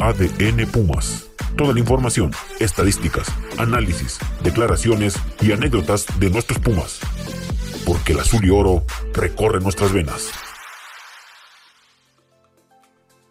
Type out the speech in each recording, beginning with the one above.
ADN Pumas. Toda la información, estadísticas, análisis, declaraciones y anécdotas de nuestros Pumas. Porque el azul y oro recorre nuestras venas.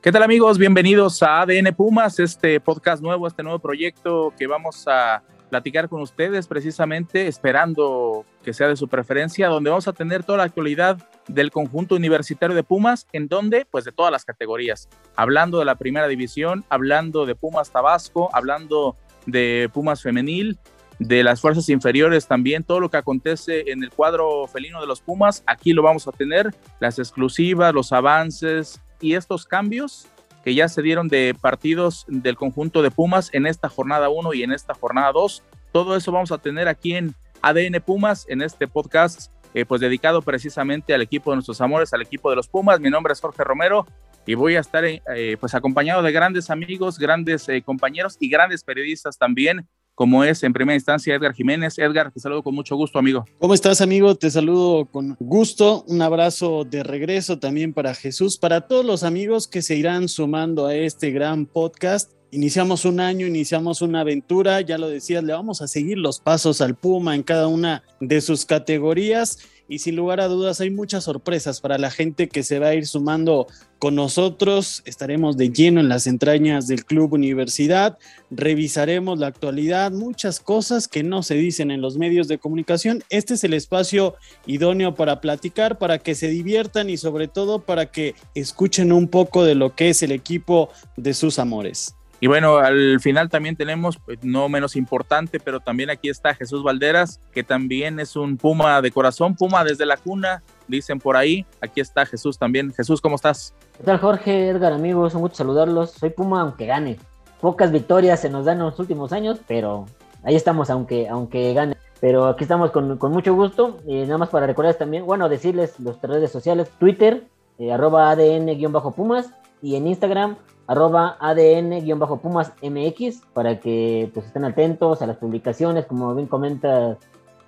¿Qué tal amigos? Bienvenidos a ADN Pumas, este podcast nuevo, este nuevo proyecto que vamos a platicar con ustedes precisamente esperando que sea de su preferencia, donde vamos a tener toda la actualidad del conjunto universitario de Pumas, en donde, pues de todas las categorías, hablando de la primera división, hablando de Pumas Tabasco, hablando de Pumas femenil, de las fuerzas inferiores también, todo lo que acontece en el cuadro felino de los Pumas, aquí lo vamos a tener, las exclusivas, los avances y estos cambios que ya se dieron de partidos del conjunto de Pumas en esta jornada 1 y en esta jornada 2. Todo eso vamos a tener aquí en ADN Pumas, en este podcast, eh, pues dedicado precisamente al equipo de nuestros amores, al equipo de los Pumas. Mi nombre es Jorge Romero y voy a estar eh, pues acompañado de grandes amigos, grandes eh, compañeros y grandes periodistas también como es en primera instancia Edgar Jiménez. Edgar, te saludo con mucho gusto, amigo. ¿Cómo estás, amigo? Te saludo con gusto. Un abrazo de regreso también para Jesús, para todos los amigos que se irán sumando a este gran podcast. Iniciamos un año, iniciamos una aventura, ya lo decías, le vamos a seguir los pasos al Puma en cada una de sus categorías y sin lugar a dudas hay muchas sorpresas para la gente que se va a ir sumando con nosotros. Estaremos de lleno en las entrañas del Club Universidad, revisaremos la actualidad, muchas cosas que no se dicen en los medios de comunicación. Este es el espacio idóneo para platicar, para que se diviertan y sobre todo para que escuchen un poco de lo que es el equipo de sus amores. Y bueno, al final también tenemos, pues, no menos importante, pero también aquí está Jesús Valderas, que también es un Puma de corazón, Puma desde la cuna, dicen por ahí. Aquí está Jesús también. Jesús, ¿cómo estás? ¿Qué tal Jorge, Edgar, amigos? Un gusto saludarlos. Soy Puma aunque gane. Pocas victorias se nos dan en los últimos años, pero ahí estamos aunque, aunque gane. Pero aquí estamos con, con mucho gusto. Y nada más para recordarles también, bueno, decirles los redes sociales, Twitter, eh, arroba ADN-Pumas y en Instagram arroba ADN-Pumas MX para que pues estén atentos a las publicaciones. Como bien comenta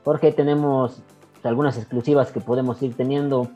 Jorge, tenemos pues, algunas exclusivas que podemos ir teniendo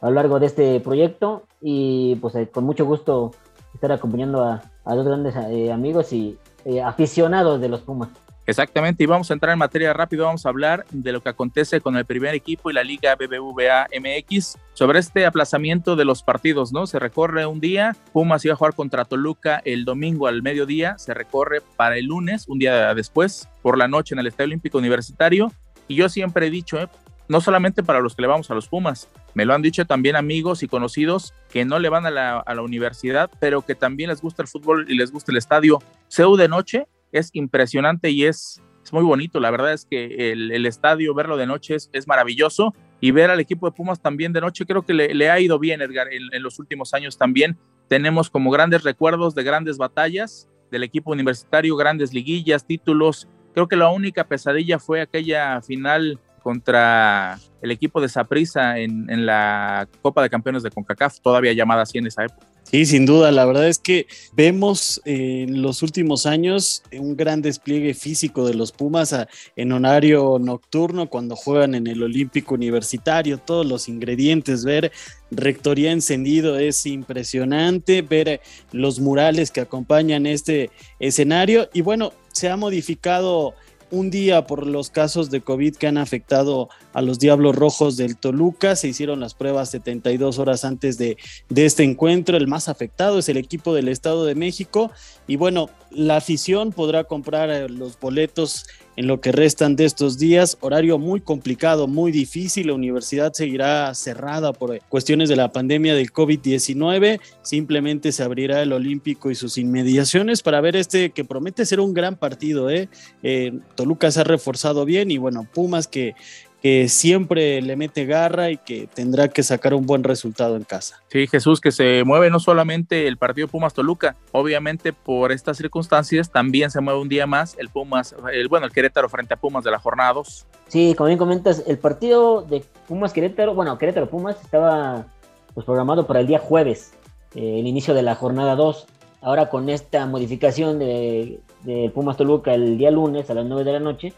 a lo largo de este proyecto y pues eh, con mucho gusto estar acompañando a, dos grandes eh, amigos y eh, aficionados de los Pumas. Exactamente, y vamos a entrar en materia rápido, vamos a hablar de lo que acontece con el primer equipo y la Liga BBVA MX sobre este aplazamiento de los partidos, ¿no? Se recorre un día, Pumas iba a jugar contra Toluca el domingo al mediodía, se recorre para el lunes, un día después, por la noche en el Estadio Olímpico Universitario, y yo siempre he dicho, ¿eh? no solamente para los que le vamos a los Pumas, me lo han dicho también amigos y conocidos que no le van a la, universidad, pero que también les gusta el fútbol y les gusta el estadio. CEU de noche es impresionante y es, es muy bonito. La verdad es que el, estadio, verlo de noche es, maravilloso y ver al equipo de Pumas también de noche, creo que le, ha ido bien, Edgar, en, los últimos años también. Tenemos como grandes recuerdos de grandes batallas del equipo universitario, grandes liguillas, títulos. Creo que la única pesadilla fue aquella final contra el equipo de Saprissa en, en la Copa de Campeones de CONCACAF, todavía llamada así en esa época. Sí, sin duda. La verdad es que vemos en los últimos años un gran despliegue físico de los Pumas en horario nocturno cuando juegan en el Olímpico Universitario, todos los ingredientes, ver rectoría encendido es impresionante, ver los murales que acompañan este escenario y bueno, se ha modificado un día por los casos de COVID que han afectado a los Diablos Rojos del Toluca. Se hicieron las pruebas 72 horas antes de, de, este encuentro. El más afectado es el equipo del Estado de México. Y bueno, la afición podrá comprar eh, los boletos en lo que restan de estos días. Horario muy complicado, muy difícil. La universidad seguirá cerrada por cuestiones de la pandemia del COVID-19. Simplemente se abrirá el Olímpico y sus inmediaciones para ver este que promete ser un gran partido. ¿eh? Eh, Toluca se ha reforzado bien y bueno, Pumas que que siempre le mete garra y que tendrá que sacar un buen resultado en casa. Sí, Jesús, que se mueve no solamente el partido Pumas Toluca, obviamente por estas circunstancias también se mueve un día más el Pumas, el, bueno, el Querétaro frente a Pumas de la jornada 2. Sí, como bien comentas, el partido de Pumas Querétaro, bueno, Querétaro Pumas estaba pues, programado para el día jueves, eh, el inicio de la jornada 2. Ahora con esta modificación de, de Pumas Toluca el día lunes a las 9 de la noche,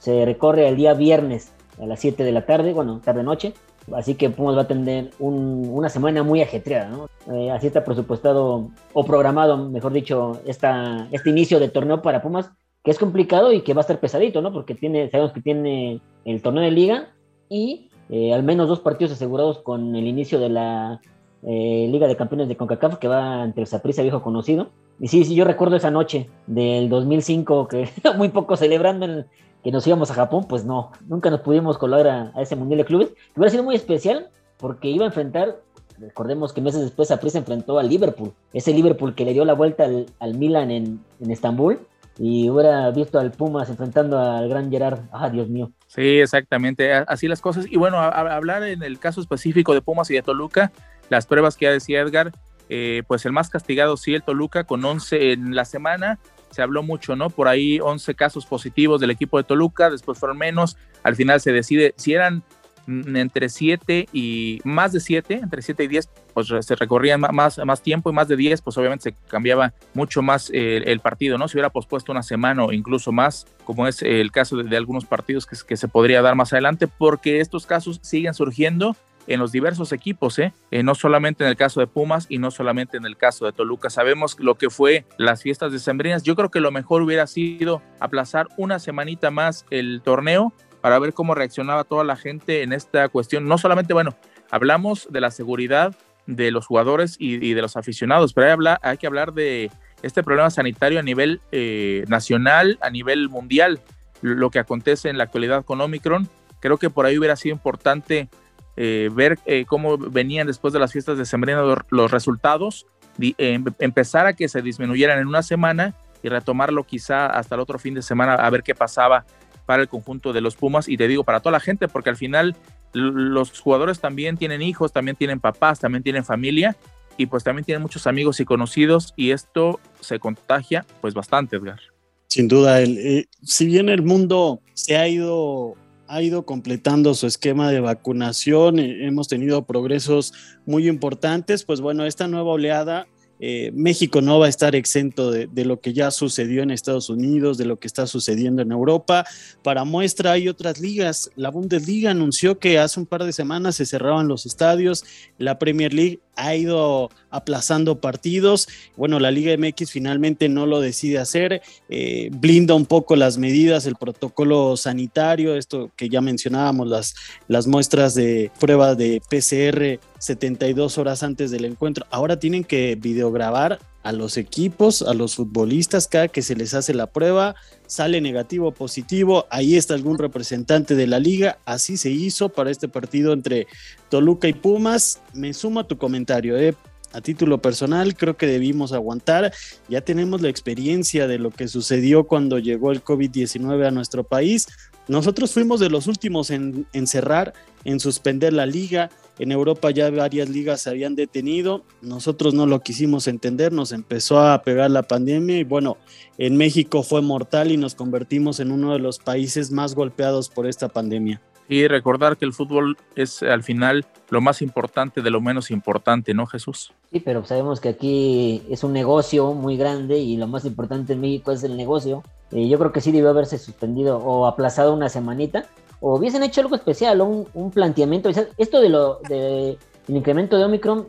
se recorre el día viernes a las 7 de la tarde, bueno, tarde-noche, Así que Pumas va a tener una semana muy ajetreada, ¿no? Eh, así está presupuestado o programado, mejor dicho, esta, este inicio de torneo para Pumas, que es complicado y que va a estar pesadito, ¿no? Porque tiene, sabemos que tiene el torneo de liga y eh, al menos dos partidos asegurados con el inicio de la eh, Liga de Campeones de CONCACAF, que va entre el Saprissa viejo conocido. Y sí, sí, yo recuerdo esa noche del 2005, que muy poco celebrando que nos íbamos a Japón, pues no, nunca nos pudimos colar a, ese Mundial de Clubes. Hubiera sido muy especial porque iba a enfrentar, recordemos que meses después Saprissa enfrentó al Liverpool, ese Liverpool que le dio la vuelta al, Milan en, en Estambul y hubiera visto al Pumas enfrentando al gran Gerard. Ah, Dios mío. Sí, exactamente, así las cosas. Y bueno, a, hablar en el caso específico de Pumas y de Toluca, las pruebas que ya decía Edgar, eh, pues el más castigado sí, el Toluca, con 11 en la semana. Se habló mucho, ¿no? Por ahí 11 casos positivos del equipo de Toluca, después fueron menos. Al final se decide si eran entre 7 y más de 7, entre 7 y 10, pues se recorría más, más tiempo y más de 10, pues obviamente se cambiaba mucho más el, partido, ¿no? Se hubiera pospuesto una semana o incluso más, como es el caso de, algunos partidos que, se podría dar más adelante, porque estos casos siguen surgiendo en los diversos equipos, ¿eh? ¿eh? no solamente en el caso de Pumas y no solamente en el caso de Toluca. Sabemos lo que fue las fiestas de Sembrinas. Yo creo que lo mejor hubiera sido aplazar una semanita más el torneo para ver cómo reaccionaba toda la gente en esta cuestión. No solamente, bueno, hablamos de la seguridad de los jugadores y, de los aficionados, pero hay, hay, que hablar de este problema sanitario a nivel eh, nacional, a nivel mundial, lo que acontece en la actualidad con Omicron. Creo que por ahí hubiera sido importante eh, ver eh, cómo venían después de las fiestas de Sembrina los, resultados, em, empezar a que se disminuyeran en una semana y retomarlo quizá hasta el otro fin de semana a ver qué pasaba para el conjunto de los Pumas y te digo para toda la gente, porque al final los jugadores también tienen hijos, también tienen papás, también tienen familia y pues también tienen muchos amigos y conocidos y esto se contagia pues bastante, Edgar. Sin duda, el, eh, si bien el mundo se ha ido ha ido completando su esquema de vacunación, eh, hemos tenido progresos muy importantes, pues bueno, esta nueva oleada eh, México no va a estar exento de, lo que ya sucedió en Estados Unidos, de lo que está sucediendo en Europa. Para muestra hay otras ligas. La Bundesliga anunció que hace un par de semanas se cerraban los estadios. La Premier League ha ido aplazando partidos. Bueno, la Liga MX finalmente no lo decide hacer, eh, blinda un poco las medidas, el protocolo sanitario, esto que ya mencionábamos, las, las muestras de prueba de PCR 72 horas antes del encuentro. Ahora tienen que videograbar a los equipos, a los futbolistas, cada que se les hace la prueba, sale negativo o positivo, ahí está algún representante de la liga, así se hizo para este partido entre Toluca y Pumas. Me sumo a tu comentario, ¿eh? a título personal, creo que debimos aguantar. Ya tenemos la experiencia de lo que sucedió cuando llegó el COVID-19 a nuestro país. Nosotros fuimos de los últimos en, cerrar, en suspender la liga. En Europa ya varias ligas se habían detenido. Nosotros no lo quisimos entender, nos empezó a pegar la pandemia y bueno, en México fue mortal y nos convertimos en uno de los países más golpeados por esta pandemia. Y recordar que el fútbol es al final lo más importante de lo menos importante, ¿no, Jesús? Sí, pero sabemos que aquí es un negocio muy grande y lo más importante en México es el negocio. Eh, yo creo que sí debió haberse suspendido o aplazado una semanita o hubiesen hecho algo especial, un, un planteamiento. Esto de lo de el incremento de Omicron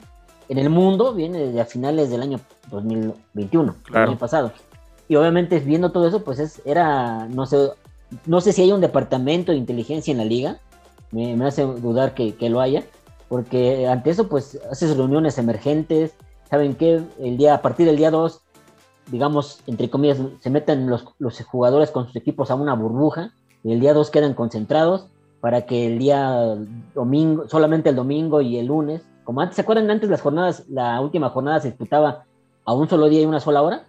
en el mundo viene desde a finales del año 2021, el año pasado. Y obviamente viendo todo eso, pues es, era, no sé, no sé si hay un departamento de inteligencia en la liga, me, hace dudar que, lo haya, porque ante eso, pues haces reuniones emergentes, saben que el día, a partir del día 2, digamos, entre comillas, se meten los, los jugadores con sus equipos a una burbuja, y el día 2 quedan concentrados para que el día domingo, solamente el domingo y el lunes, como antes, ¿se acuerdan antes las jornadas, la última jornada se disputaba a un solo día y una sola hora?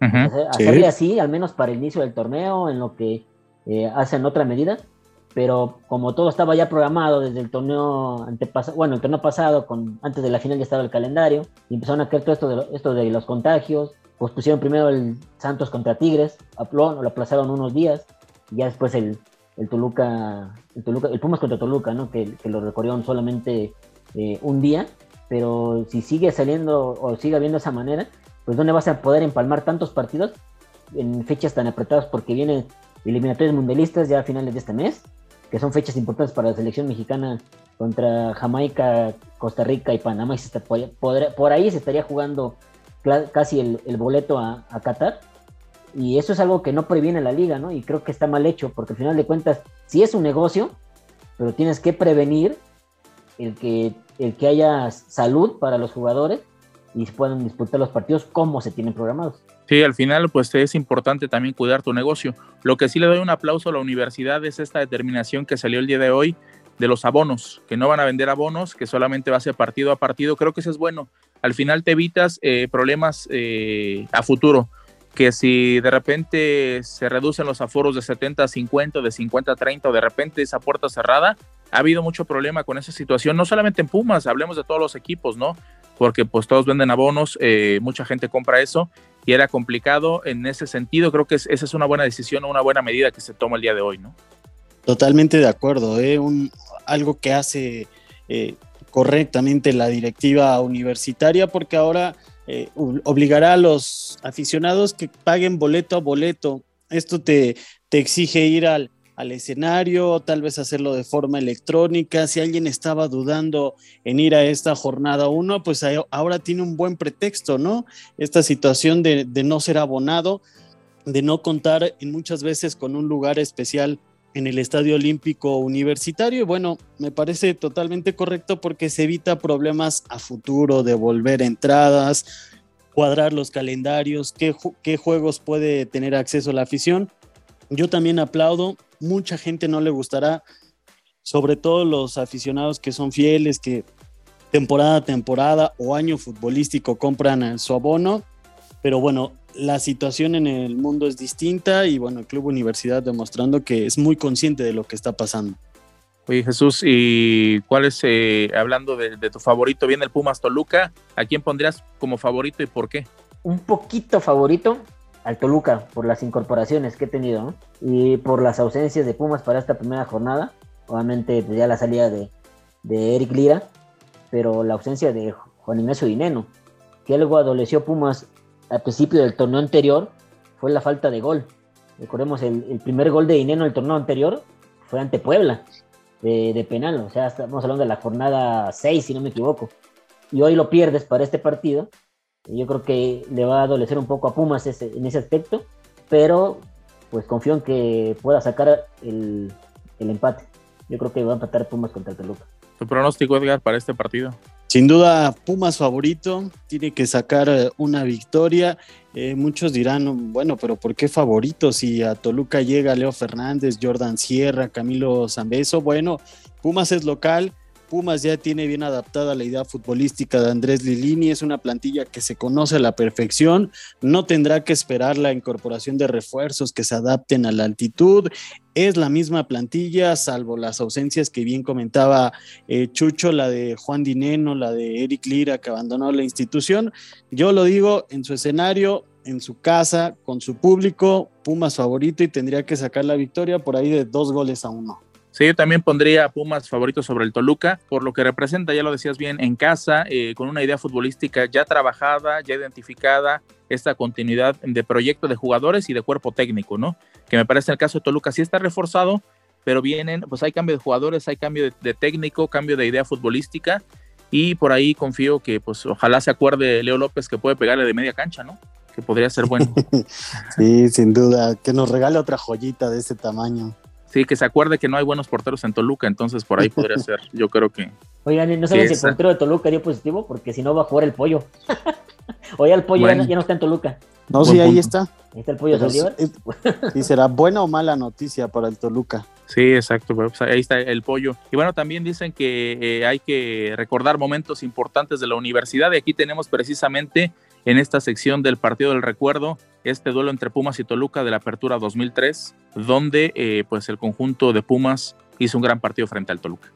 hacerle así, al menos para el inicio del torneo, en lo que eh, hacen otra medida, pero como todo estaba ya programado desde el torneo antepasado, bueno, el torneo pasado, con, antes de la final ya estaba el calendario, y empezaron a crear todo esto de, esto de los contagios, pues pusieron primero el Santos contra Tigres, lo, aplazaron unos días, y ya después el, el Toluca, el Toluca, el Pumas contra Toluca, ¿no? Que, que lo recorrieron solamente eh, un día, pero si sigue saliendo o sigue habiendo esa manera, pues ¿dónde vas a poder empalmar tantos partidos en fechas tan apretadas? Porque vienen eliminatorios mundialistas ya a finales de este mes que son fechas importantes para la selección mexicana contra Jamaica, Costa Rica y Panamá. Y por, ahí se estaría jugando casi el, boleto a, a, Qatar. Y eso es algo que no previene la liga, ¿no? Y creo que está mal hecho, porque al final de cuentas, sí es un negocio, pero tienes que prevenir el que, el que haya salud para los jugadores y puedan disputar los partidos como se tienen programados. Sí, al final pues es importante también cuidar tu negocio. Lo que sí le doy un aplauso a la universidad es esta determinación que salió el día de hoy de los abonos, que no van a vender abonos, que solamente va a ser partido a partido. Creo que eso es bueno. Al final te evitas eh, problemas eh, a futuro, que si de repente se reducen los aforos de 70 a 50, de 50 a 30 o de repente esa puerta cerrada, ha habido mucho problema con esa situación, no solamente en Pumas, hablemos de todos los equipos, ¿no? Porque pues todos venden abonos, eh, mucha gente compra eso y era complicado en ese sentido. Creo que esa es una buena decisión, una buena medida que se toma el día de hoy, ¿no? Totalmente de acuerdo, ¿eh? Un, algo que hace eh, correctamente la directiva universitaria porque ahora eh, obligará a los aficionados que paguen boleto a boleto. Esto te, te exige ir al, al escenario, tal vez hacerlo de forma electrónica. Si alguien estaba dudando en ir a esta jornada 1, pues ahora tiene un buen pretexto, ¿no? Esta situación de, no ser abonado, de no contar muchas veces con un lugar especial en el Estadio Olímpico Universitario. Y bueno, me parece totalmente correcto porque se evita problemas a futuro de volver entradas, cuadrar los calendarios, qué, juegos puede tener acceso la afición. Yo también aplaudo mucha gente no le gustará, sobre todo los aficionados que son fieles, que temporada a temporada o año futbolístico compran su abono, pero bueno, la situación en el mundo es distinta y bueno, el Club Universidad demostrando que es muy consciente de lo que está pasando. Oye Jesús, ¿y cuál es, eh, hablando de, de, tu favorito, viene el Pumas Toluca, ¿a quién pondrías como favorito y por qué? Un poquito favorito, al Toluca por las incorporaciones que he tenido y por las ausencias de Pumas para esta primera jornada. Obviamente, pues ya la salida de, Eric Lira, pero la ausencia de Juan Ignacio Dineno, que algo adoleció Pumas al principio del torneo anterior, fue la falta de gol. Recordemos, el, primer gol de Dineno el torneo anterior fue ante Puebla, de, penal, o sea, estamos hablando de la jornada 6, si no me equivoco. Y hoy lo pierdes para este partido, yo creo que le va a adolecer un poco a Pumas en ese aspecto, pero pues confío en que pueda sacar el, empate. Yo creo que va a empatar Pumas contra el Toluca. ¿Tu pronóstico, Edgar, para este partido? Sin duda, Pumas favorito, tiene que sacar eh, una victoria. Eh, muchos dirán, bueno, pero ¿por qué favorito? Si a Toluca llega Leo Fernández, Jordan Sierra, Camilo Zambeso, bueno, Pumas es local, Pumas ya tiene bien adaptada la idea futbolística de Andrés Lilini, es una plantilla que se conoce a la perfección, no tendrá que esperar la incorporación de refuerzos que se adapten a la altitud, es la misma plantilla, salvo las ausencias que bien comentaba eh, Chucho, la de Juan Dineno, la de Eric Lira, que abandonó la institución. Yo lo digo en su escenario, en su casa, con su público, Pumas favorito y tendría que sacar la victoria por ahí de dos goles a uno. Sí, yo también pondría a Pumas favorito sobre el Toluca, por lo que representa, ya lo decías bien, en casa, eh, con una idea futbolística ya trabajada, ya identificada, esta continuidad de proyecto de jugadores y de cuerpo técnico, ¿no? Que me parece el caso de Toluca sí está reforzado, pero vienen, pues hay cambio de jugadores, hay cambio de, técnico, cambio de idea futbolística, y por ahí confío que, pues ojalá se acuerde Leo López que puede pegarle de media cancha, ¿no? Que podría ser bueno. sí, sin duda, que nos regale otra joyita de ese tamaño. Sí, que se acuerde que no hay buenos porteros en Toluca, entonces por ahí podría ser. Yo creo que. Oigan, no saben si el portero de Toluca dio positivo, porque si no va a jugar el pollo. Oye, el pollo ya, no, está en Toluca. No, sí, ahí está. Ahí está el pollo Saldívar. Y será buena o mala noticia para el Toluca. Sí, exacto, pues ahí está el pollo. Y bueno, también dicen que eh, hay que recordar momentos importantes de la universidad y aquí tenemos precisamente en esta sección del partido del recuerdo este duelo entre Pumas y Toluca de la Apertura 2003, donde eh, pues el conjunto de Pumas hizo un gran partido frente al Toluca.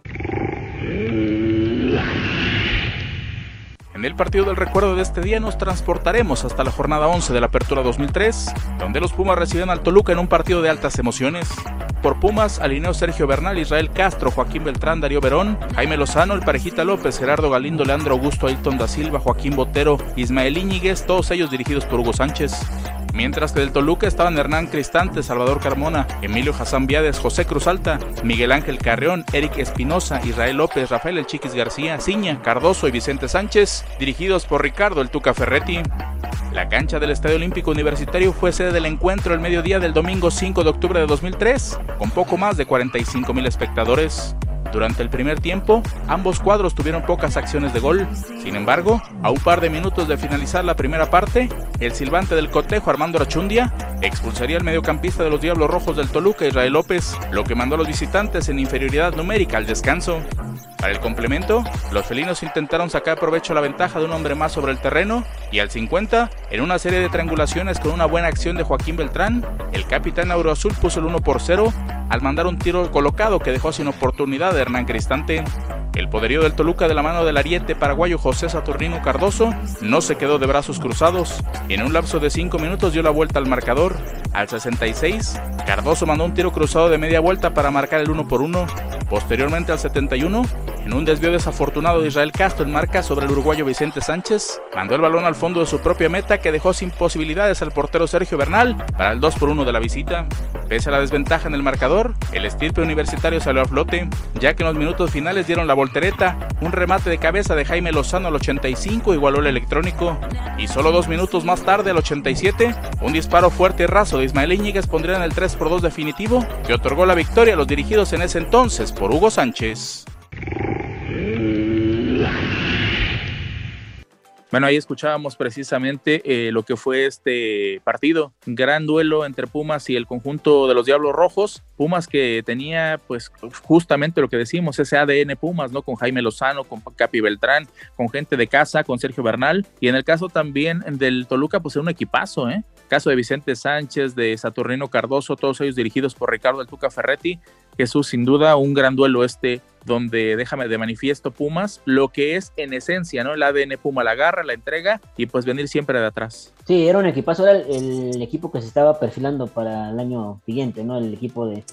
En el partido del recuerdo de este día nos transportaremos hasta la jornada 11 de la Apertura 2003, donde los Pumas reciben al Toluca en un partido de altas emociones. Por Pumas, alineó Sergio Bernal, Israel Castro, Joaquín Beltrán, Darío Verón, Jaime Lozano, el Parejita López, Gerardo Galindo, Leandro Augusto, Ailton da Silva, Joaquín Botero, Ismael Íñiguez, todos ellos dirigidos por Hugo Sánchez. Mientras que del Toluca estaban Hernán Cristante, Salvador Carmona, Emilio Hassan Viades, José Cruz Alta, Miguel Ángel Carreón, Eric Espinosa, Israel López, Rafael El Chiquis García, Ciña, Cardoso y Vicente Sánchez, dirigidos por Ricardo El Tuca Ferretti. La cancha del Estadio Olímpico Universitario fue sede del encuentro el mediodía del domingo 5 de octubre de 2003, con poco más de 45 mil espectadores. Durante el primer tiempo, ambos cuadros tuvieron pocas acciones de gol. Sin embargo, a un par de minutos de finalizar la primera parte, el silbante del cotejo Armando Rachundia expulsaría al mediocampista de los Diablos Rojos del Toluca, Israel López, lo que mandó a los visitantes en inferioridad numérica al descanso. Para el complemento, los felinos intentaron sacar provecho a la ventaja de un hombre más sobre el terreno y al 50, en una serie de triangulaciones con una buena acción de Joaquín Beltrán, el capitán Azul puso el 1 por 0 al mandar un tiro colocado que dejó sin oportunidad de Hernán Cristante. El poderío del Toluca de la mano del ariete paraguayo José Saturnino Cardoso no se quedó de brazos cruzados en un lapso de 5 minutos dio la vuelta al marcador. Al 66, Cardoso mandó un tiro cruzado de media vuelta para marcar el 1 por 1. Posteriormente al 71, en un desvío desafortunado de Israel Castro en marca sobre el uruguayo Vicente Sánchez, mandó el balón al fondo de su propia meta que dejó sin posibilidades al portero Sergio Bernal para el 2 por 1 de la visita. Pese a la desventaja en el marcador, el estirpe universitario salió a flote, ya que en los minutos finales dieron la voltereta, un remate de cabeza de Jaime Lozano al 85 igualó el electrónico, y solo dos minutos más tarde, al 87, un disparo fuerte y raso de Ismael Íñiguez pondría en el 3 por 2 definitivo, que otorgó la victoria a los dirigidos en ese entonces por Hugo Sánchez. Bueno, ahí escuchábamos precisamente eh, lo que fue este partido, gran duelo entre Pumas y el conjunto de los Diablos Rojos. Pumas que tenía, pues, justamente lo que decimos, ese ADN Pumas, ¿no? Con Jaime Lozano, con Capi Beltrán, con gente de casa, con Sergio Bernal. Y en el caso también del Toluca, pues, era un equipazo, ¿eh? Caso de Vicente Sánchez, de Saturnino Cardoso, todos ellos dirigidos por Ricardo El Tuca Ferretti. Jesús, sin duda, un gran duelo este donde déjame de manifiesto Pumas, lo que es en esencia, ¿no? El ADN Puma la agarra, la entrega y pues venir siempre de atrás. Sí, era un equipazo, era el, equipo que se estaba perfilando para el año siguiente, ¿no? El equipo de,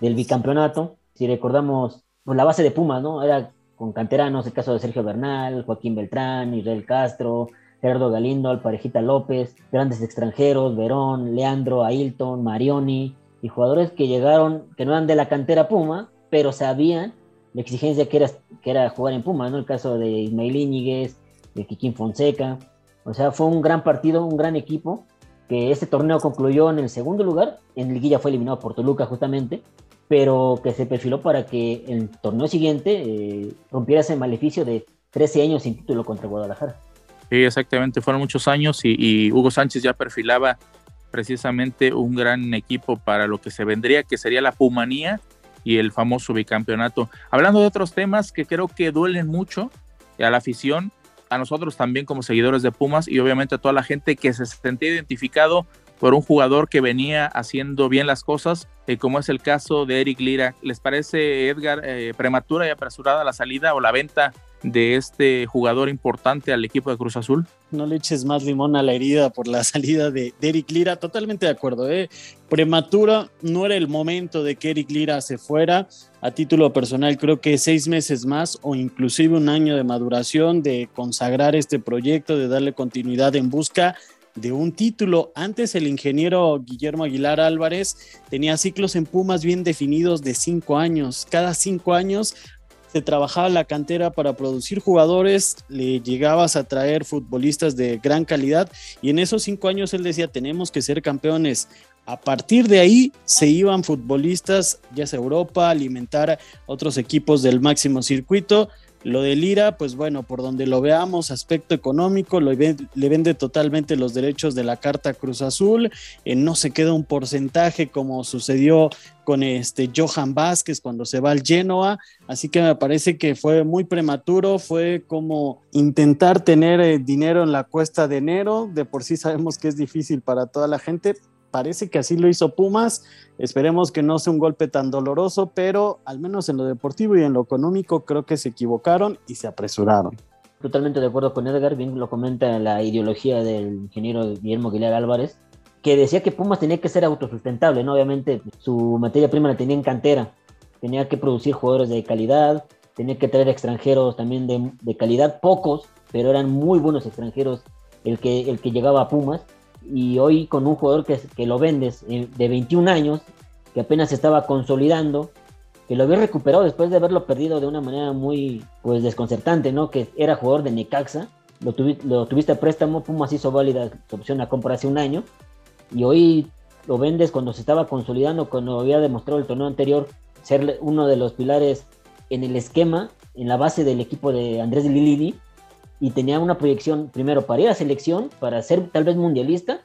del bicampeonato. Si recordamos, pues la base de Pumas, ¿no? Era con canteranos, el caso de Sergio Bernal, Joaquín Beltrán, Israel Castro, Gerardo Galindo, Alparejita López, grandes extranjeros, Verón, Leandro, Ailton, Marioni, y jugadores que llegaron, que no eran de la cantera Puma, pero sabían la exigencia que era, que era jugar en Puma, ¿no? El caso de Ismael Íñiguez, de Kikín Fonseca. O sea, fue un gran partido, un gran equipo, que este torneo concluyó en el segundo lugar, en Liguilla fue eliminado por Toluca justamente, pero que se perfiló para que el torneo siguiente eh, rompiera ese maleficio de 13 años sin título contra Guadalajara. Sí, exactamente, fueron muchos años y, Hugo Sánchez ya perfilaba precisamente un gran equipo para lo que se vendría, que sería la Pumanía y el famoso bicampeonato. Hablando de otros temas que creo que duelen mucho a la afición, a nosotros también como seguidores de Pumas y obviamente a toda la gente que se sentía identificado por un jugador que venía haciendo bien las cosas, eh, como es el caso de Eric Lira. ¿Les parece, Edgar, eh, prematura y apresurada la salida o la venta de este jugador importante al equipo de Cruz Azul. No le eches más limón a la herida por la salida de, Eric Lira, totalmente de acuerdo. ¿eh? Prematura, no era el momento de que Eric Lira se fuera. A título personal, creo que seis meses más o inclusive un año de maduración, de consagrar este proyecto, de darle continuidad en busca de un título. Antes el ingeniero Guillermo Aguilar Álvarez tenía ciclos en Pumas bien definidos de cinco años. Cada cinco años se trabajaba la cantera para producir jugadores, le llegabas a traer futbolistas de gran calidad y en esos cinco años él decía, tenemos que ser campeones. A partir de ahí se iban futbolistas, ya sea Europa, alimentar otros equipos del máximo circuito. Lo de Lira, pues bueno, por donde lo veamos, aspecto económico, le vende totalmente los derechos de la Carta Cruz Azul, eh, no se queda un porcentaje como sucedió con este Johan Vázquez cuando se va al Genoa, así que me parece que fue muy prematuro, fue como intentar tener eh, dinero en la cuesta de enero, de por sí sabemos que es difícil para toda la gente, parece que así lo hizo Pumas. Esperemos que no sea un golpe tan doloroso, pero al menos en lo deportivo y en lo económico creo que se equivocaron y se apresuraron. Totalmente de acuerdo con Edgar, bien lo comenta la ideología del ingeniero Guillermo Aguilar Álvarez, que decía que Pumas tenía que ser autosustentable, ¿no? Obviamente su materia prima la tenía en cantera, tenía que producir jugadores de calidad, tenía que traer extranjeros también de, de calidad, pocos, pero eran muy buenos extranjeros el que, el que llegaba a Pumas y hoy con un jugador que, que lo vendes eh, de 21 años, que apenas estaba consolidando, que lo había recuperado después de haberlo perdido de una manera muy pues desconcertante, ¿no? Que era jugador de Necaxa, lo, lo tuviste a préstamo, Pumas hizo válida su opción a compra hace un año, y hoy lo vendes cuando se estaba consolidando, cuando había demostrado el torneo anterior ser uno de los pilares en el esquema, en la base del equipo de Andrés Lilini, y tenía una proyección primero para ir a selección, para ser tal vez mundialista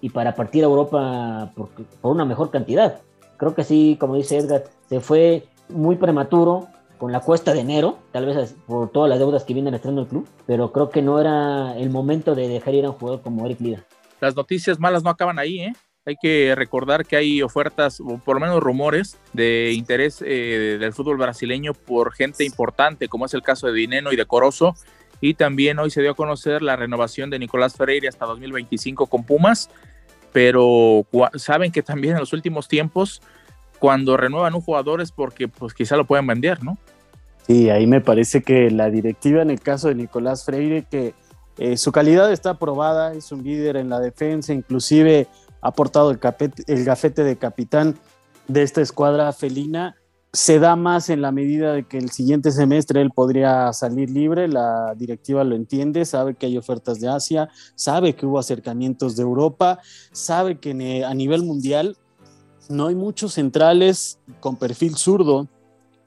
y para partir a Europa por, una mejor cantidad. Creo que sí, como dice Edgar, se fue muy prematuro con la cuesta de enero, tal vez por todas las deudas que vienen estando el club, pero creo que no era el momento de dejar ir a un jugador como Eric Lira. Las noticias malas no acaban ahí, ¿eh? Hay que recordar que hay ofertas, o por lo menos rumores, de interés eh, del fútbol brasileño por gente importante, como es el caso de Dineno y de Corozo, y también hoy se dio a conocer la renovación de Nicolás Freire hasta 2025 con Pumas, pero saben que también en los últimos tiempos, cuando renuevan un jugador es porque pues quizá lo pueden vender, ¿no? Sí, ahí me parece que la directiva en el caso de Nicolás Freire, que eh, su calidad está aprobada, es un líder en la defensa, inclusive ha aportado el, el gafete de capitán de esta escuadra felina, se da más en la medida de que el siguiente semestre él podría salir libre, la directiva lo entiende, sabe que hay ofertas de Asia, sabe que hubo acercamientos de Europa, sabe que a nivel mundial no hay muchos centrales con perfil zurdo.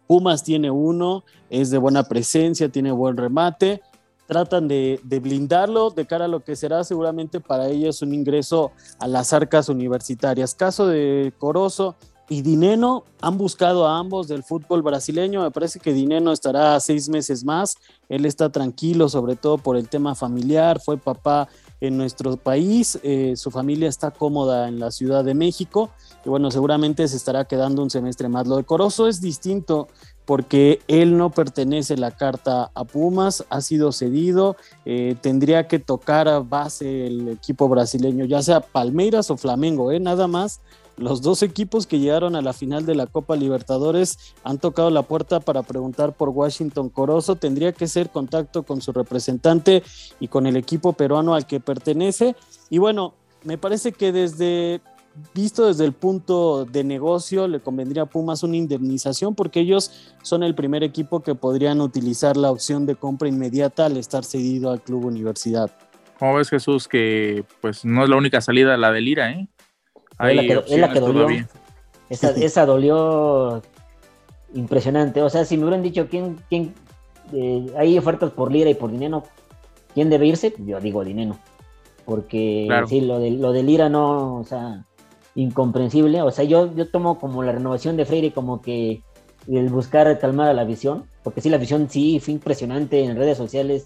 Pumas tiene uno, es de buena presencia, tiene buen remate, tratan de, de, blindarlo de cara a lo que será seguramente para ellos un ingreso a las arcas universitarias. Caso de Corozo, y Dineno han buscado a ambos del fútbol brasileño. Me parece que Dineno estará seis meses más. Él está tranquilo, sobre todo por el tema familiar. Fue papá en nuestro país. Eh, su familia está cómoda en la Ciudad de México. Y bueno, seguramente se estará quedando un semestre más. Lo de Corozo es distinto porque él no pertenece la carta a Pumas, ha sido cedido, eh, tendría que tocar a base el equipo brasileño, ya sea Palmeiras o Flamengo, ¿eh? nada más los dos equipos que llegaron a la final de la Copa Libertadores han tocado la puerta para preguntar por Washington Corozo. Tendría que ser contacto con su representante y con el equipo peruano al que pertenece. Y bueno, me parece que desde visto desde el punto de negocio, le convendría a Pumas una indemnización porque ellos son el primer equipo que podrían utilizar la opción de compra inmediata al estar cedido al club universidad. ¿Cómo ves, Jesús, que pues no es la única salida la del IRA, eh? Es la que, dolió. Esa, dolió impresionante. O sea, si me hubieran dicho quién, quién eh, hay ofertas por lira y por dinero, ¿quién debe irse? Yo digo dinero. Porque sí, lo de, lo de lira no, o sea, incomprensible. O sea, yo, yo tomo como la renovación de Freire como que el buscar calmar a la visión, porque sí, la visión sí fue impresionante en redes sociales,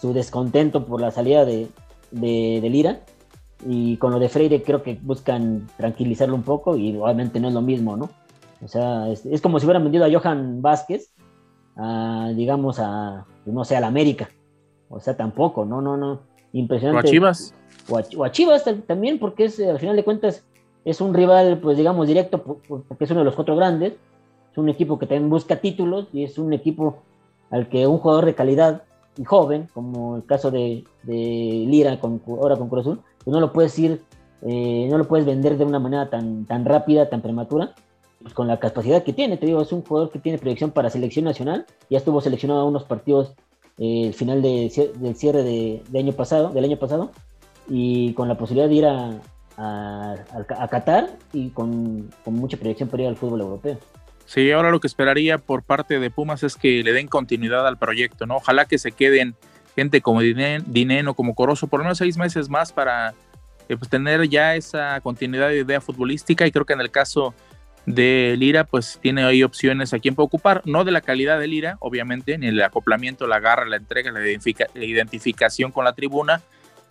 su descontento por la salida de, de, de Lira y con lo de Freire creo que buscan tranquilizarlo un poco y obviamente no es lo mismo, ¿no? O sea, es, como si hubieran vendido a Johan Vázquez, digamos, a, no sé, a la América. O sea, tampoco, no, no, no. Impresionante. O a Chivas. O a, Chivas también, porque es, al final de cuentas es un rival, pues digamos, directo, porque es uno de los cuatro grandes. Es un equipo que también busca títulos y es un equipo al que un jugador de calidad y joven, como el caso de, Lira con, ahora con Cruz Azul, no lo puedes ir, eh, no lo puedes vender de una manera tan, tan rápida, tan prematura, pues con la capacidad que tiene. Te digo, es un jugador que tiene proyección para selección nacional, ya estuvo seleccionado a unos partidos eh, el final de, del cierre de, año pasado, del año pasado, y con la posibilidad de ir a, a, Qatar y con, con mucha proyección para ir al fútbol europeo. Sí, ahora lo que esperaría por parte de Pumas es que le den continuidad al proyecto, ¿no? Ojalá que se queden gente como Dineno, como Corozo, por lo menos seis meses más para eh, pues, tener ya esa continuidad de idea futbolística. Y creo que en el caso de Lira pues tiene ahí opciones a quien puede ocupar, no de la calidad de Lira, obviamente, ni el acoplamiento, la garra, la entrega, la, identificación con la tribuna,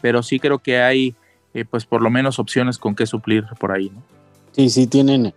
pero sí creo que hay eh, pues por lo menos opciones con qué suplir por ahí, ¿no? Sí, sí, tienen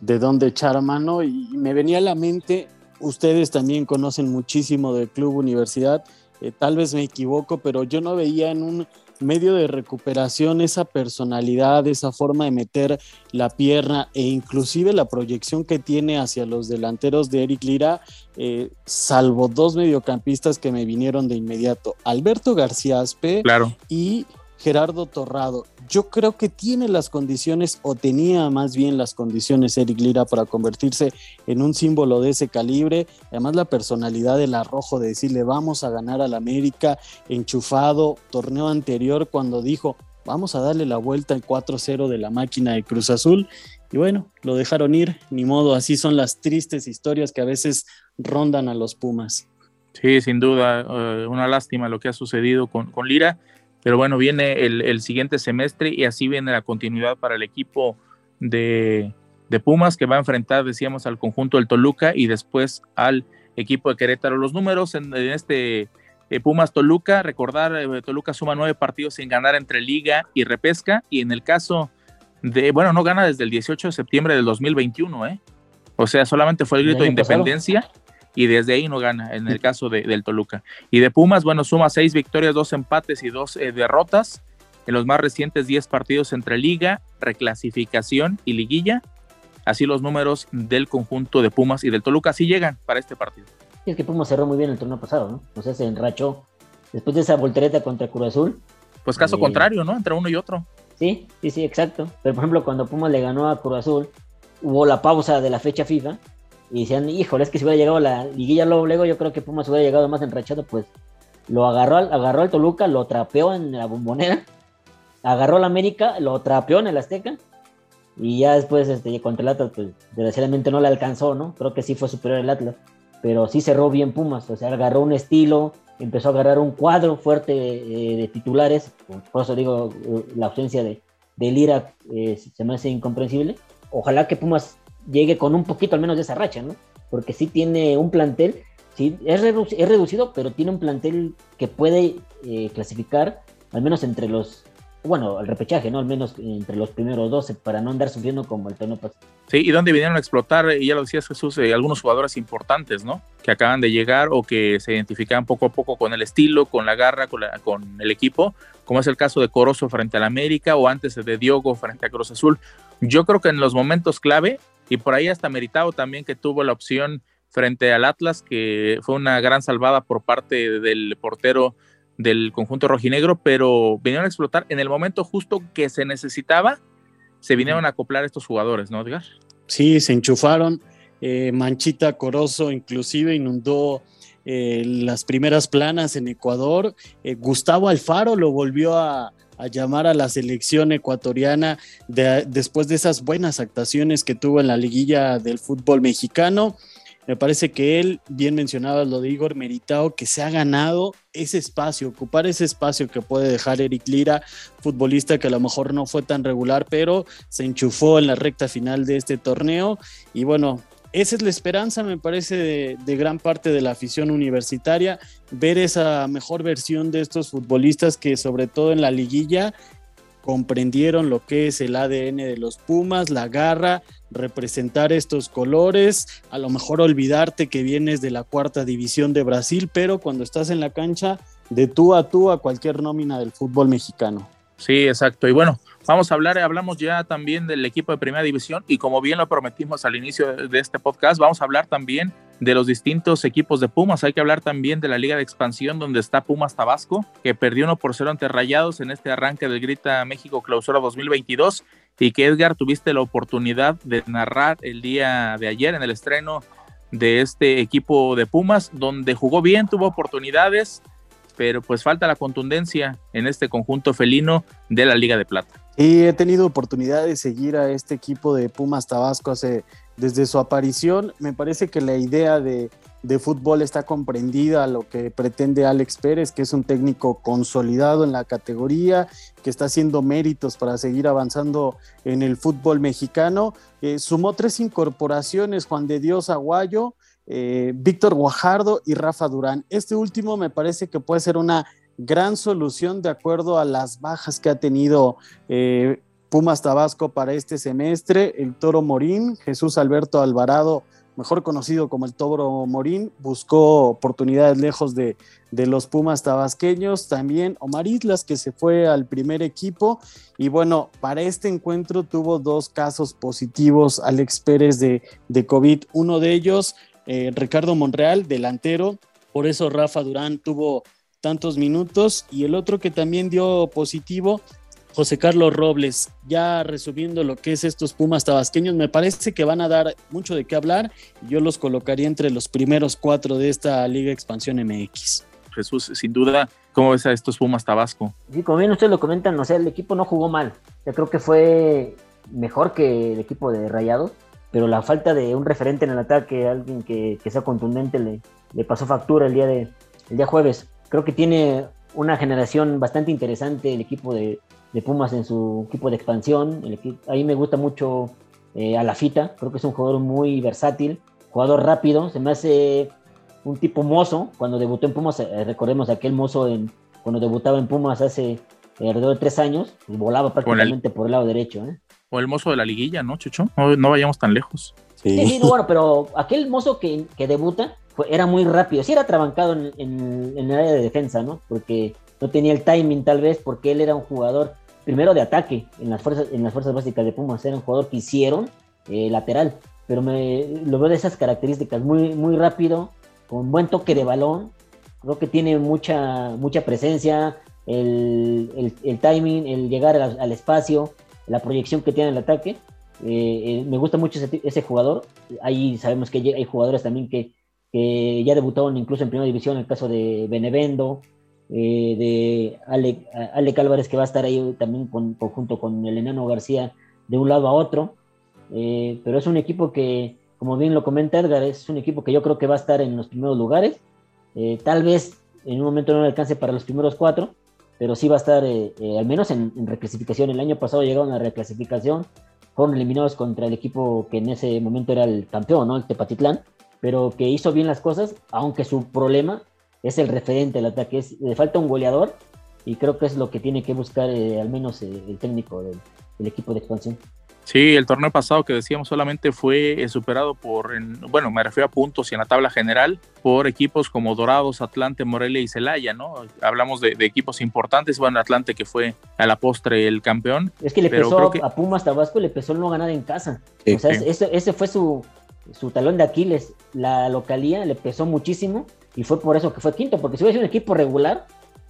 de dónde echar mano. Y me venía a la mente, ustedes también conocen muchísimo del Club Universidad, eh, tal vez me equivoco, pero yo no veía en un medio de recuperación esa personalidad, esa forma de meter la pierna e inclusive la proyección que tiene hacia los delanteros de Eric Lira, eh, salvo dos mediocampistas que me vinieron de inmediato, Alberto García Aspe claro. y Gerardo Torrado. Yo creo que tiene las condiciones, o tenía más bien las condiciones Eric Lira para convertirse en un símbolo de ese calibre. Además, la personalidad del arrojo de decirle vamos a ganar al América, enchufado, torneo anterior cuando dijo vamos a darle la vuelta al 4-0 de la máquina de Cruz Azul. Y bueno, lo dejaron ir, ni modo, así son las tristes historias que a veces rondan a los Pumas. Sí, sin duda, eh, una lástima lo que ha sucedido con, con Lira pero bueno, viene el, siguiente semestre y así viene la continuidad para el equipo de, Pumas que va a enfrentar, decíamos, al conjunto del Toluca y después al equipo de Querétaro. Los números en, este eh, Pumas Toluca, recordar, eh, Toluca suma nueve partidos sin ganar entre liga y repesca y en el caso de, bueno, no gana desde el 18 de septiembre del 2021, ¿eh? O sea, solamente fue el grito de independencia y desde ahí no gana en el caso de, del Toluca. Y de Pumas, bueno, suma seis victorias, dos empates y dos eh, derrotas en los más recientes diez partidos entre liga, reclasificación y liguilla. Así los números del conjunto de Pumas y del Toluca sí llegan para este partido. es que Pumas cerró muy bien el torneo pasado, ¿no? O sea, se enrachó después de esa voltereta contra Cruz Azul. Pues caso eh, contrario, ¿no? Entre uno y otro. Sí, sí, sí, exacto. Pero por ejemplo, cuando Pumas le ganó a Cruz Azul, hubo la pausa de la fecha FIFA y decían, híjole, es que si hubiera llegado la liguilla luego, yo creo que Pumas hubiera llegado más enrachado, pues lo agarró, agarró al Toluca, lo trapeó en la bombonera, agarró al América, lo trapeó en el Azteca, y ya después este, contra el Atlas, pues desgraciadamente no le alcanzó, ¿no? Creo que sí fue superior el Atlas, pero sí cerró bien Pumas, o sea, agarró un estilo, empezó a agarrar un cuadro fuerte de, titulares, por eso digo, la ausencia de, de Lira eh, se me hace incomprensible. Ojalá que Pumas llegue con un poquito al menos de esa racha, ¿no? Porque sí tiene un plantel, sí, es, es reducido, pero tiene un plantel que puede eh, clasificar al menos entre los, bueno, el repechaje, ¿no? Al menos entre los primeros 12 para no andar sufriendo como el tono pasado. Sí, y donde vinieron a explotar, y ya lo decías Jesús, eh, algunos jugadores importantes, ¿no? Que acaban de llegar o que se identifican poco a poco con el estilo, con la garra, con, con el equipo, como es el caso de Corozo frente al América o antes de Diogo frente a Cruz Azul. Yo creo que en los momentos clave y por ahí hasta meritado también que tuvo la opción frente al Atlas, que fue una gran salvada por parte del portero del conjunto rojinegro, pero vinieron a explotar en el momento justo que se necesitaba, se vinieron a acoplar estos jugadores, ¿no, Edgar? Sí, se enchufaron. Eh, Manchita Corozo inclusive inundó eh, las primeras planas en Ecuador. Eh, Gustavo Alfaro lo volvió a, a llamar a la selección ecuatoriana después de esas buenas actuaciones que tuvo en la liguilla del fútbol mexicano. Me parece que él, bien mencionaba lo de Igor Meritao, que se ha ganado ese espacio, ocupar ese espacio que puede dejar Eric Lira, futbolista que a lo mejor no fue tan regular, pero se enchufó en la recta final de este torneo. Y bueno, esa es la esperanza, me parece, de, gran parte de la afición universitaria, ver esa mejor versión de estos futbolistas que sobre todo en la liguilla comprendieron lo que es el ADN de los Pumas, la garra, representar estos colores, a lo mejor olvidarte que vienes de la cuarta división de Brasil, pero cuando estás en la cancha, de tú a tú a cualquier nómina del fútbol mexicano. Sí, exacto. Y bueno, vamos a hablar, hablamos ya también del equipo de primera división y como bien lo prometimos al inicio de este podcast, vamos a hablar también de los distintos equipos de Pumas. Hay que hablar también de la Liga de Expansión donde está Pumas Tabasco, que perdió uno por cero ante Rayados en este arranque del Grita México Clausura 2022 y que Edgar tuviste la oportunidad de narrar el día de ayer en el estreno de este equipo de Pumas, donde jugó bien, tuvo oportunidades, pero pues falta la contundencia en este conjunto felino de la Liga de Plata. Y he tenido oportunidad de seguir a este equipo de Pumas Tabasco hace, desde su aparición. Me parece que la idea de, fútbol está comprendida, lo que pretende Alex Pérez, que es un técnico consolidado en la categoría, que está haciendo méritos para seguir avanzando en el fútbol mexicano. Eh, sumó tres incorporaciones, Juan de Dios Aguayo, eh, Víctor Guajardo y Rafa Durán. Este último me parece que puede ser una gran solución de acuerdo a las bajas que ha tenido eh, Pumas Tabasco para este semestre. El Toro Morín, Jesús Alberto Alvarado, mejor conocido como el Toro Morín, buscó oportunidades lejos de, los Pumas tabasqueños. También Omar Islas, que se fue al primer equipo. Y bueno, para este encuentro tuvo dos casos positivos, Alex Pérez de, de COVID. Uno de ellos eh, Ricardo Monreal, delantero. Por eso Rafa Durán tuvo tantos minutos. Y el otro que también dio positivo, José Carlos Robles. Ya resumiendo lo que es estos Pumas tabasqueños, me parece que van a dar mucho de qué hablar. Yo los colocaría entre los primeros cuatro de esta Liga Expansión MX. Jesús, sin duda, ¿cómo ves a estos Pumas Tabasco? Sí, como bien ustedes lo comentan, o sea, el equipo no jugó mal. Yo creo que fue mejor que el equipo de Rayados, pero la falta de un referente en el ataque, alguien que, sea contundente, le, le, pasó factura el día, de, el día jueves. Creo que tiene una generación bastante interesante el equipo de, de Pumas en su equipo de expansión. El equipo, ahí me gusta mucho eh, a la fita, creo que es un jugador muy versátil, jugador rápido, se me hace un tipo mozo. Cuando debutó en Pumas, eh, recordemos aquel mozo en, cuando debutaba en Pumas hace alrededor de tres años, volaba prácticamente por el lado derecho. ¿eh? O el mozo de la liguilla, ¿no, Chucho? No, vayamos tan lejos. Sí, sí, bueno, pero aquel mozo que, que debuta era muy rápido, sí era trabancado en, en, el área de defensa, ¿no? Porque no tenía el timing tal vez, porque él era un jugador primero de ataque en las fuerzas, en las fuerzas básicas de Pumas, era un jugador que hicieron eh, lateral, pero me, lo veo de esas características, muy, muy rápido, con buen toque de balón, creo que tiene mucha, mucha presencia, el, el, timing, el llegar al, espacio, la proyección que tiene en el ataque. Eh, eh, me gusta mucho ese, jugador. Ahí sabemos que hay jugadores también que, que, ya debutaron incluso en primera división, el caso de Benevendo, eh, de Ale, Ale Álvarez que va a estar ahí también con, junto con el enano García de un lado a otro. pero es un equipo que, como bien lo comenta Edgar, es un equipo que yo creo que va a estar en los primeros lugares. Eh, tal vez en un momento no alcance para los primeros cuatro, pero sí va a estar eh, eh, al menos en, reclasificación. El año pasado llegaron a reclasificación, fueron eliminados contra el equipo que en ese momento era el campeón, ¿no? el Tepatitlán, pero que hizo bien las cosas, aunque su problema es el referente del ataque, es, le falta un goleador y creo que es lo que tiene que buscar al menos el técnico del equipo de expansión. Sí, el torneo pasado que decíamos solamente fue eh, superado por, bueno, me refiero a puntos y en la tabla general, por equipos como Dorados, Atlante, Morelia y Celaya, ¿no? Hablamos de, equipos importantes, bueno, Atlante que fue a la postre el campeón. Es que le pesó a Pumas Tabasco, le pesó no ganar en casa. o sea, ese, ese, fue su, su talón de Aquiles. La localía le pesó muchísimo y fue por eso que fue quinto, porque si hubiera sido un equipo regular,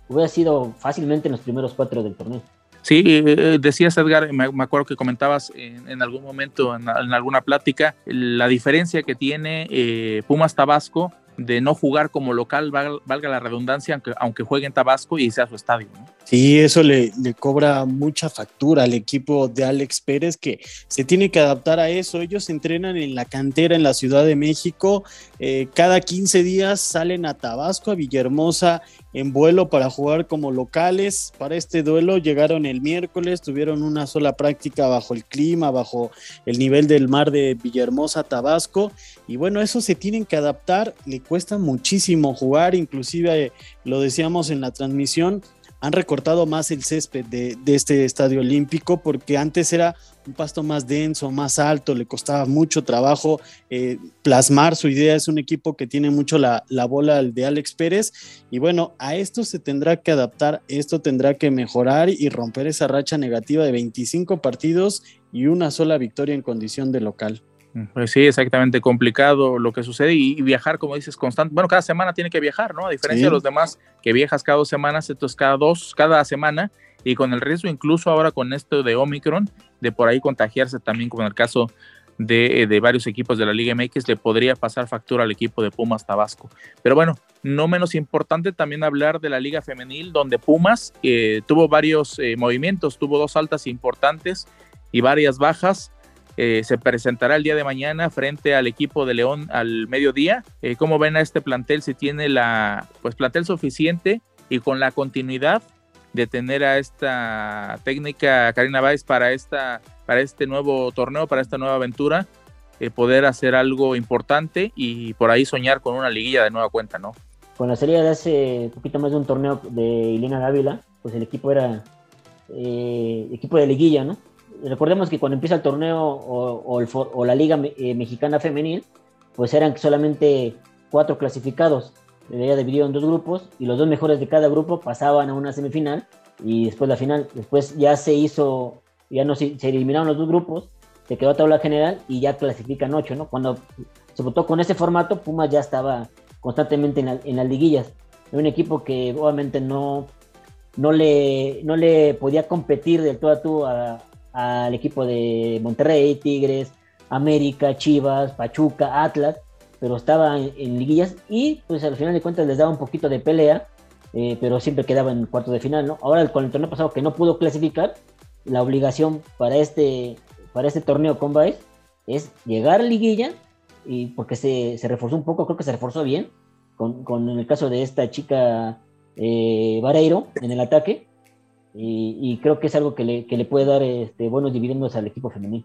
hubiera sido fácilmente en los primeros cuatro del torneo. Sí, eh, decías Edgar, me, acuerdo que comentabas en, algún momento, en, alguna plática, la diferencia que tiene eh, Pumas Tabasco de no jugar como local, valga, la redundancia, aunque, aunque, juegue en Tabasco y sea su estadio. Sí, eso le, le, cobra mucha factura al equipo de Alex Pérez, que se tiene que adaptar a eso. Ellos entrenan en la cantera en la Ciudad de México, eh, cada 15 días salen a Tabasco, a Villahermosa, en vuelo para jugar como locales. Para este duelo llegaron el miércoles, tuvieron una sola práctica bajo el clima, bajo el nivel del mar de Villahermosa, Tabasco. Y bueno, eso se tienen que adaptar, le cuesta muchísimo jugar, inclusive eh, lo decíamos en la transmisión, han recortado más el césped de, este estadio olímpico porque antes era un pasto más denso, más alto, le costaba mucho trabajo eh, plasmar su idea. Es un equipo que tiene mucho la, la bola de Alex Pérez y bueno, a esto se tendrá que adaptar, esto tendrá que mejorar y romper esa racha negativa de 25 partidos y una sola victoria en condición de local. Pues sí, exactamente complicado lo que sucede y, viajar, como dices, constante. Bueno, cada semana tiene que viajar, ¿no? A diferencia de los demás que viajas cada dos semanas, entonces cada dos, cada semana y con el riesgo incluso ahora con esto de Omicron, de por ahí contagiarse también como en el caso de, de, varios equipos de la Liga MX, le podría pasar factura al equipo de Pumas Tabasco. Pero bueno, no menos importante también hablar de la Liga Femenil, donde Pumas eh, tuvo varios eh, movimientos, tuvo dos altas importantes y varias bajas. Eh, se presentará el día de mañana frente al equipo de León al mediodía. Eh, ¿Cómo ven a este plantel? Si tiene la pues plantel suficiente y con la continuidad de tener a esta técnica Karina Báez para esta para este nuevo torneo, para esta nueva aventura, eh, poder hacer algo importante y por ahí soñar con una liguilla de nueva cuenta, ¿no? Con la serie de hace poquito más de un torneo de Elena Dávila, pues el equipo era equipo de liguilla, ¿no? Recordemos que cuando empieza el torneo o, la Liga eh, Mexicana Femenil, pues eran solamente cuatro clasificados, ya dividido en dos grupos y los dos mejores de cada grupo pasaban a una semifinal y después la final. Después ya se hizo, ya no se, eliminaron los dos grupos, se quedó a tabla general y ya clasifican ocho, ¿no? Cuando se votó con ese formato, Pumas ya estaba constantemente en, las liguillas. un equipo que obviamente no, no, le, no le podía competir del todo a tú al equipo de Monterrey, Tigres, América, Chivas, Pachuca, Atlas, pero estaba en, liguillas y pues al final de cuentas les daba un poquito de pelea, eh, pero siempre quedaba en cuarto de final, ¿no? Ahora con el torneo pasado que no pudo clasificar, la obligación para este, para este torneo con Baez es llegar a liguilla y porque se, se reforzó un poco, creo que se reforzó bien, con, con el caso de esta chica eh, Vareiro en el ataque, y, creo que es algo que le, que le puede dar este, buenos dividendos al equipo femenino.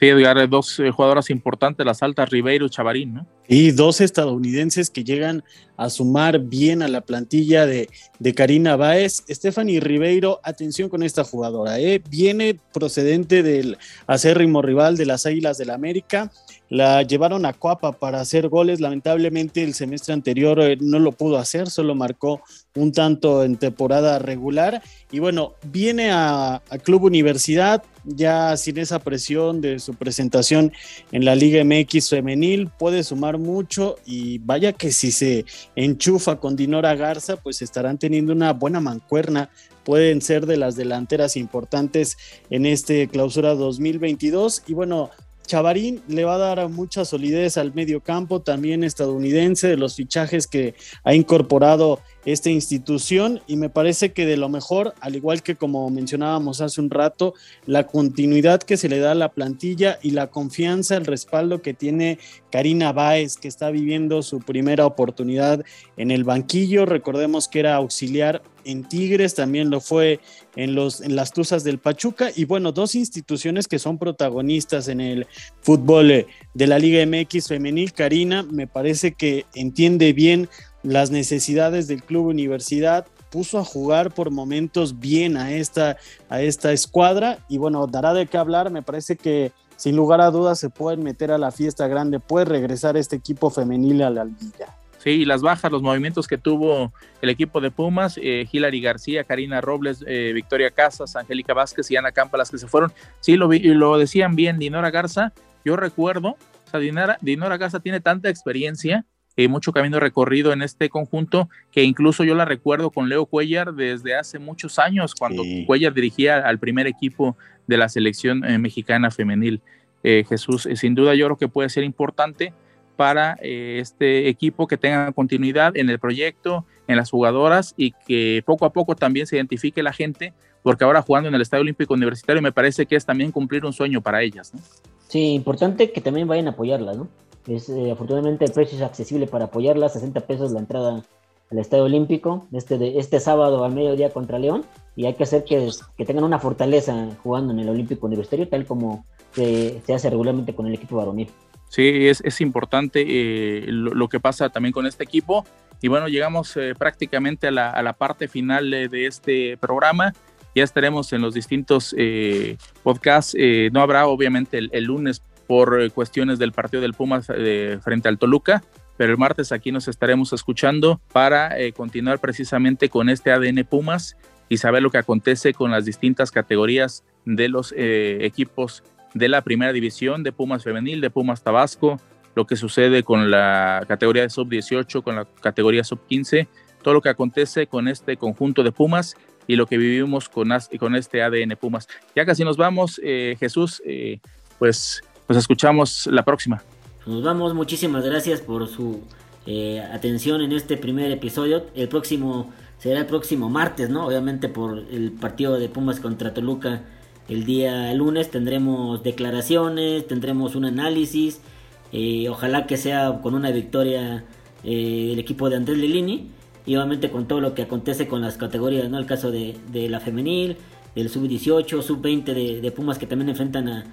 Sí, Edgar, dos eh, jugadoras importantes, las altas, Ribeiro y Chavarín, ¿no? Y dos estadounidenses que llegan a sumar bien a la plantilla de, de Karina Báez. Stephanie Ribeiro, atención con esta jugadora, ¿eh? viene procedente del acérrimo rival de las Águilas del la América. La llevaron a Coapa para hacer goles. Lamentablemente el semestre anterior eh, no lo pudo hacer, solo marcó un tanto en temporada regular. Y bueno, viene a, Club Universidad, ya sin esa presión de su presentación en la Liga MX femenil, puede sumar mucho y vaya que si se enchufa con Dinora Garza, pues estarán teniendo una buena mancuerna. Pueden ser de las delanteras importantes en este clausura 2022. Y bueno, Chavarín le va a dar mucha solidez al medio campo, también estadounidense, de los fichajes que ha incorporado esta institución y me parece que de lo mejor, al igual que como mencionábamos hace un rato, la continuidad que se le da a la plantilla y la confianza, el respaldo que tiene Karina Báez, que está viviendo su primera oportunidad en el banquillo. Recordemos que era auxiliar en Tigres, también lo fue en, los, en las Tuzas del Pachuca y bueno, dos instituciones que son protagonistas en el fútbol de la Liga MX femenil. Karina me parece que entiende bien las necesidades del club universidad, puso a jugar por momentos bien a esta, a esta escuadra y bueno, dará de qué hablar, me parece que sin lugar a dudas se pueden meter a la fiesta grande, puede regresar este equipo femenil a la liga. Sí, las bajas, los movimientos que tuvo el equipo de Pumas, eh, Hilary García, Karina Robles, eh, Victoria Casas, Angélica Vázquez y Ana Campa, las que se fueron, sí, lo, lo decían bien, Dinora Garza, yo recuerdo, o sea, Dinora, Dinora Garza tiene tanta experiencia eh, mucho camino recorrido en este conjunto, que incluso yo la recuerdo con Leo Cuellar desde hace muchos años, cuando Cuellar dirigía al primer equipo de la selección eh, mexicana femenil. Eh, Jesús, sin duda yo creo que puede ser importante para este equipo que tenga continuidad en el proyecto, en las jugadoras y que poco a poco también se identifique la gente, porque ahora jugando en el Estadio Olímpico Universitario me parece que es también cumplir un sueño para ellas. Sí, importante que también vayan a apoyarla, ¿no? Es, eh, afortunadamente el precio es accesible para apoyarla, 60 pesos la entrada al Estadio Olímpico este, de, este sábado al mediodía contra León y hay que hacer que, que tengan una fortaleza jugando en el Olímpico Universitario tal como se, se hace regularmente con el equipo varonil. Sí, es, es importante eh, lo, que pasa también con este equipo. Y bueno, llegamos eh, prácticamente a la, a la, parte final de este programa. Ya estaremos en los distintos podcasts. no habrá obviamente el, el lunes por eh, cuestiones del partido del Pumas eh, frente al Toluca. Pero el martes aquí nos estaremos escuchando para eh, continuar precisamente con este ADN Pumas y saber lo que acontece con las distintas categorías de los equipos de la primera división de Pumas Femenil, de Pumas Tabasco, lo que sucede con la categoría de sub 18, con la categoría sub 15, todo lo que acontece con este conjunto de Pumas y lo que vivimos con, con este ADN Pumas. Ya casi nos vamos, Jesús, pues nos escuchamos la próxima. Nos vamos, muchísimas gracias por su eh, atención en este primer episodio. El próximo será el próximo martes, ¿no? Obviamente por el partido de Pumas contra Toluca el día lunes tendremos declaraciones, tendremos un análisis. Eh, ojalá que sea con una victoria eh, del equipo de Andrés Lilini y obviamente con todo lo que acontece con las categorías, ¿no? El caso de, la femenil, del sub-18, sub-20 de, Pumas que también enfrentan a,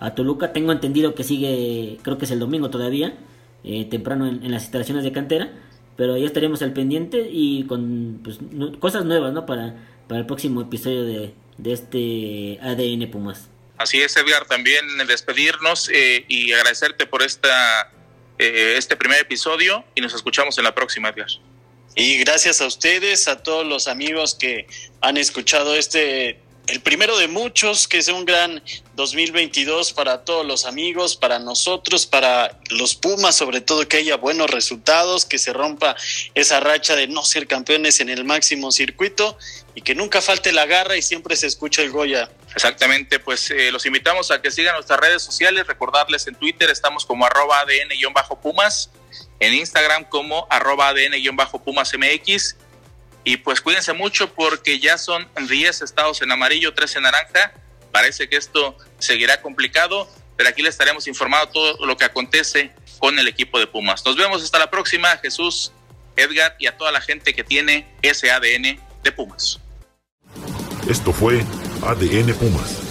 a Toluca. Tengo entendido que sigue, creo que es el domingo todavía, eh, temprano en, las instalaciones de cantera, pero ya estaremos al pendiente y con pues, cosas nuevas ¿no? para, para el próximo episodio de, de este ADN Pumas. Así es, Edgar, también despedirnos eh, y agradecerte por esta, eh, este primer episodio y nos escuchamos en la próxima, Edgar. Y gracias a ustedes, a todos los amigos que han escuchado este el primero de muchos, que sea un gran 2022 para todos los amigos, para nosotros, para los Pumas, sobre todo que haya buenos resultados, que se rompa esa racha de no ser campeones en el máximo circuito y que nunca falte la garra y siempre se escucha el Goya. Exactamente, pues eh, los invitamos a que sigan nuestras redes sociales, recordarles en Twitter estamos como arroba ADN-Pumas, en Instagram como arroba ADN-Pumas MX y pues cuídense mucho porque ya son 10 estados en amarillo, 3 en naranja. Parece que esto seguirá complicado, pero aquí les estaremos informando todo lo que acontece con el equipo de Pumas. Nos vemos hasta la próxima, Jesús, Edgar y a toda la gente que tiene ese ADN de Pumas. Esto fue ADN Pumas